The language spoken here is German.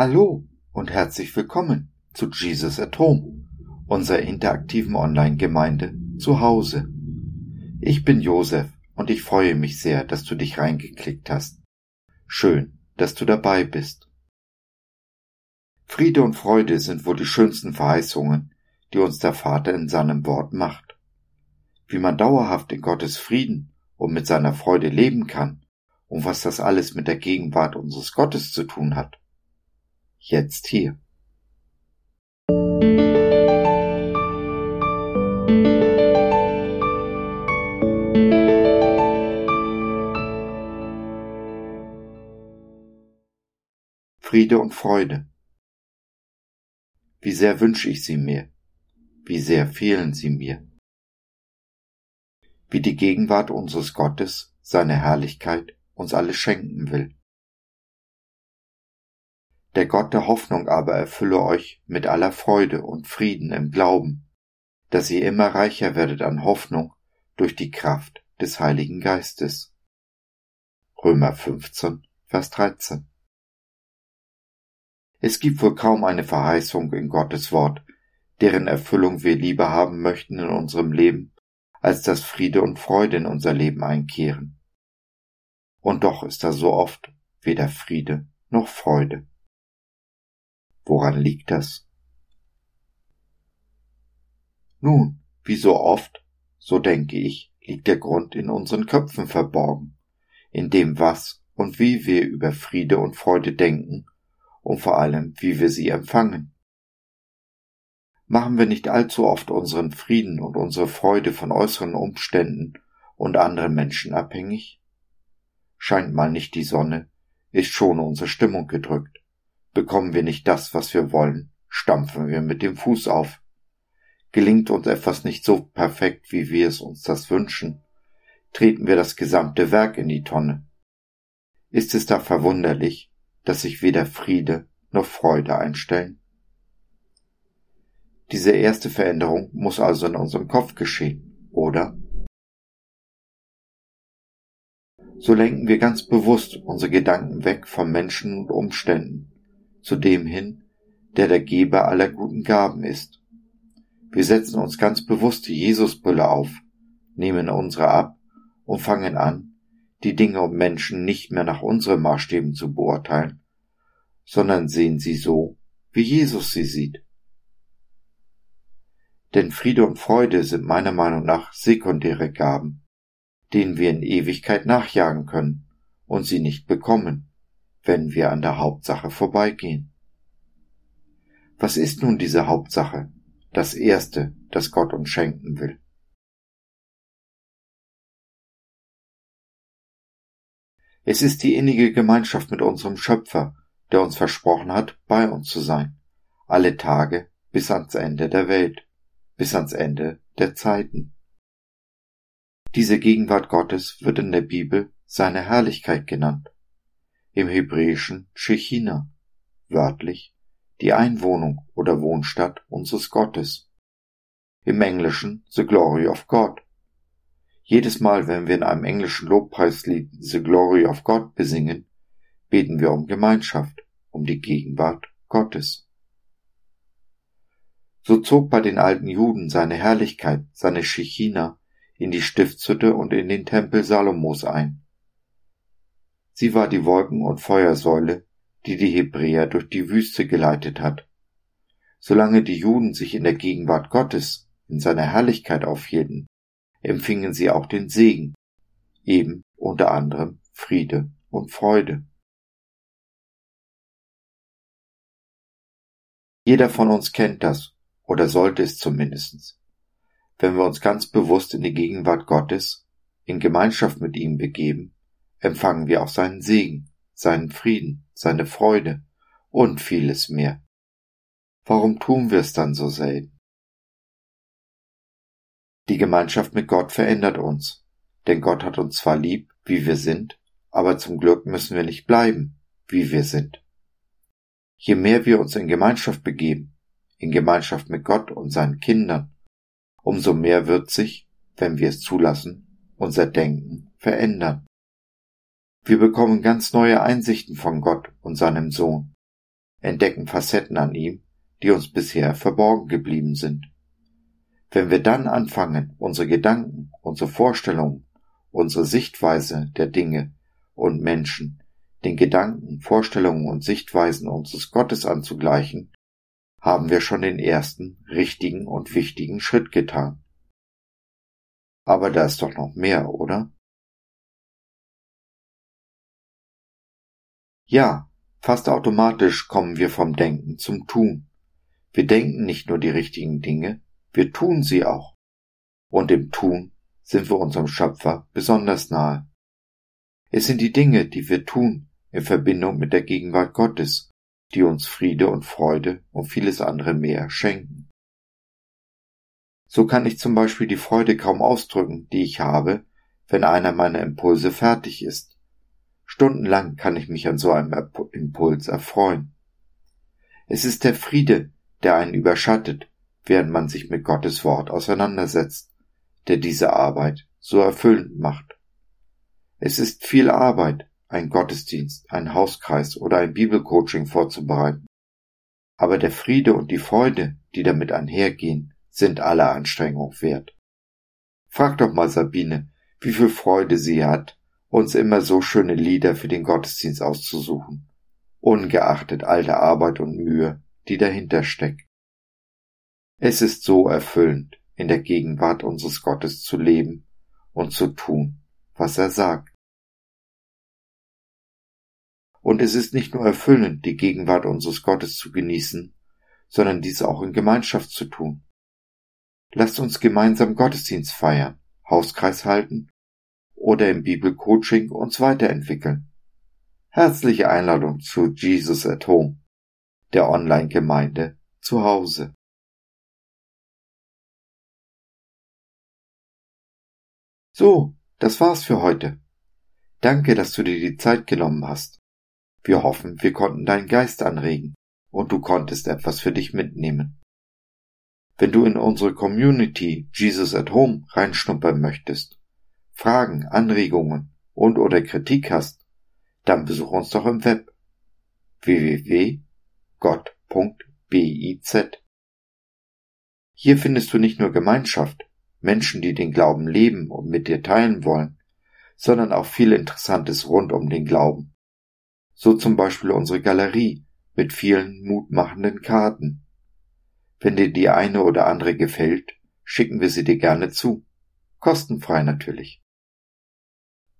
Hallo und herzlich willkommen zu Jesus at Home, unserer interaktiven Online-Gemeinde zu Hause. Ich bin Josef und ich freue mich sehr, dass du dich reingeklickt hast. Schön, dass du dabei bist. Friede und Freude sind wohl die schönsten Verheißungen, die uns der Vater in seinem Wort macht. Wie man dauerhaft in Gottes Frieden und mit seiner Freude leben kann und was das alles mit der Gegenwart unseres Gottes zu tun hat, jetzt hier. Friede und Freude. Wie sehr wünsche ich sie mir, wie sehr fehlen sie mir. Wie die Gegenwart unseres Gottes, seine Herrlichkeit uns alles schenken will. Der Gott der Hoffnung aber erfülle euch mit aller Freude und Frieden im Glauben, dass ihr immer reicher werdet an Hoffnung durch die Kraft des Heiligen Geistes. Römer 15, Vers 13. Es gibt wohl kaum eine Verheißung in Gottes Wort, deren Erfüllung wir lieber haben möchten in unserem Leben, als dass Friede und Freude in unser Leben einkehren. Und doch ist da so oft weder Friede noch Freude. Woran liegt das? Nun, wie so oft, so denke ich, liegt der Grund in unseren Köpfen verborgen, in dem was und wie wir über Friede und Freude denken und vor allem, wie wir sie empfangen. Machen wir nicht allzu oft unseren Frieden und unsere Freude von äußeren Umständen und anderen Menschen abhängig? Scheint mal nicht die Sonne, ist schon unsere Stimmung gedrückt. Bekommen wir nicht das, was wir wollen, stampfen wir mit dem Fuß auf. Gelingt uns etwas nicht so perfekt, wie wir es uns das wünschen, treten wir das gesamte Werk in die Tonne. Ist es da verwunderlich, dass sich weder Friede noch Freude einstellen? Diese erste Veränderung muss also in unserem Kopf geschehen, oder? So lenken wir ganz bewusst unsere Gedanken weg von Menschen und Umständen zu dem hin, der der Geber aller guten Gaben ist. Wir setzen uns ganz bewusst die Jesusbrille auf, nehmen unsere ab und fangen an, die Dinge und Menschen nicht mehr nach unseren Maßstäben zu beurteilen, sondern sehen sie so, wie Jesus sie sieht. Denn Friede und Freude sind meiner Meinung nach sekundäre Gaben, denen wir in Ewigkeit nachjagen können und sie nicht bekommen wenn wir an der Hauptsache vorbeigehen. Was ist nun diese Hauptsache, das Erste, das Gott uns schenken will? Es ist die innige Gemeinschaft mit unserem Schöpfer, der uns versprochen hat, bei uns zu sein, alle Tage bis ans Ende der Welt, bis ans Ende der Zeiten. Diese Gegenwart Gottes wird in der Bibel seine Herrlichkeit genannt im Hebräischen Shechina, wörtlich die Einwohnung oder Wohnstatt unseres Gottes. Im Englischen The Glory of God. Jedes Mal, wenn wir in einem englischen Lobpreislied The Glory of God besingen, beten wir um Gemeinschaft, um die Gegenwart Gottes. So zog bei den alten Juden seine Herrlichkeit, seine Shechina, in die Stiftshütte und in den Tempel Salomos ein. Sie war die Wolken- und Feuersäule, die die Hebräer durch die Wüste geleitet hat. Solange die Juden sich in der Gegenwart Gottes, in seiner Herrlichkeit aufhielten, empfingen sie auch den Segen, eben unter anderem Friede und Freude. Jeder von uns kennt das, oder sollte es zumindest. Wenn wir uns ganz bewusst in die Gegenwart Gottes, in Gemeinschaft mit ihm begeben, empfangen wir auch seinen Segen, seinen Frieden, seine Freude und vieles mehr. Warum tun wir es dann so selten? Die Gemeinschaft mit Gott verändert uns, denn Gott hat uns zwar lieb, wie wir sind, aber zum Glück müssen wir nicht bleiben, wie wir sind. Je mehr wir uns in Gemeinschaft begeben, in Gemeinschaft mit Gott und seinen Kindern, umso mehr wird sich, wenn wir es zulassen, unser Denken verändern. Wir bekommen ganz neue Einsichten von Gott und seinem Sohn. entdecken Facetten an ihm, die uns bisher verborgen geblieben sind. Wenn wir dann anfangen, unsere Gedanken, unsere Vorstellungen, unsere Sichtweise der Dinge und Menschen den Gedanken, Vorstellungen und Sichtweisen unseres Gottes anzugleichen, haben wir schon den ersten richtigen und wichtigen Schritt getan. Aber da ist doch noch mehr, oder? Ja, fast automatisch kommen wir vom Denken zum Tun. Wir denken nicht nur die richtigen Dinge, wir tun sie auch. Und im Tun sind wir unserem Schöpfer besonders nahe. Es sind die Dinge, die wir tun, in Verbindung mit der Gegenwart Gottes, die uns Friede und Freude und vieles andere mehr schenken. So kann ich zum Beispiel die Freude kaum ausdrücken, die ich habe, wenn einer meiner Impulse fertig ist. Stundenlang kann ich mich an so einem Impuls erfreuen. Es ist der Friede, der einen überschattet, während man sich mit Gottes Wort auseinandersetzt, der diese Arbeit so erfüllend macht. Es ist viel Arbeit, einen Gottesdienst, einen Hauskreis oder ein Bibelcoaching vorzubereiten. Aber der Friede und die Freude, die damit einhergehen, sind alle Anstrengung wert. Frag doch mal Sabine, wie viel Freude sie hat, uns immer so schöne Lieder für den Gottesdienst auszusuchen, ungeachtet all der Arbeit und Mühe, die dahinter steckt. Es ist so erfüllend, in der Gegenwart unseres Gottes zu leben und zu tun, was er sagt. Und es ist nicht nur erfüllend, die Gegenwart unseres Gottes zu genießen, sondern dies auch in Gemeinschaft zu tun. Lasst uns gemeinsam Gottesdienst feiern, Hauskreis halten oder im Bibelcoaching uns weiterentwickeln. Herzliche Einladung zu Jesus at Home, der Online-Gemeinde zu Hause. So, das war's für heute. Danke, dass du dir die Zeit genommen hast. Wir hoffen, wir konnten deinen Geist anregen und du konntest etwas für dich mitnehmen. Wenn du in unsere Community Jesus at Home reinschnuppern möchtest, Fragen, Anregungen und oder Kritik hast, dann besuch uns doch im Web www.gott.biz. Hier findest du nicht nur Gemeinschaft, Menschen, die den Glauben leben und mit dir teilen wollen, sondern auch viel Interessantes rund um den Glauben so zum Beispiel unsere Galerie mit vielen mutmachenden Karten. Wenn dir die eine oder andere gefällt, schicken wir sie dir gerne zu. Kostenfrei natürlich.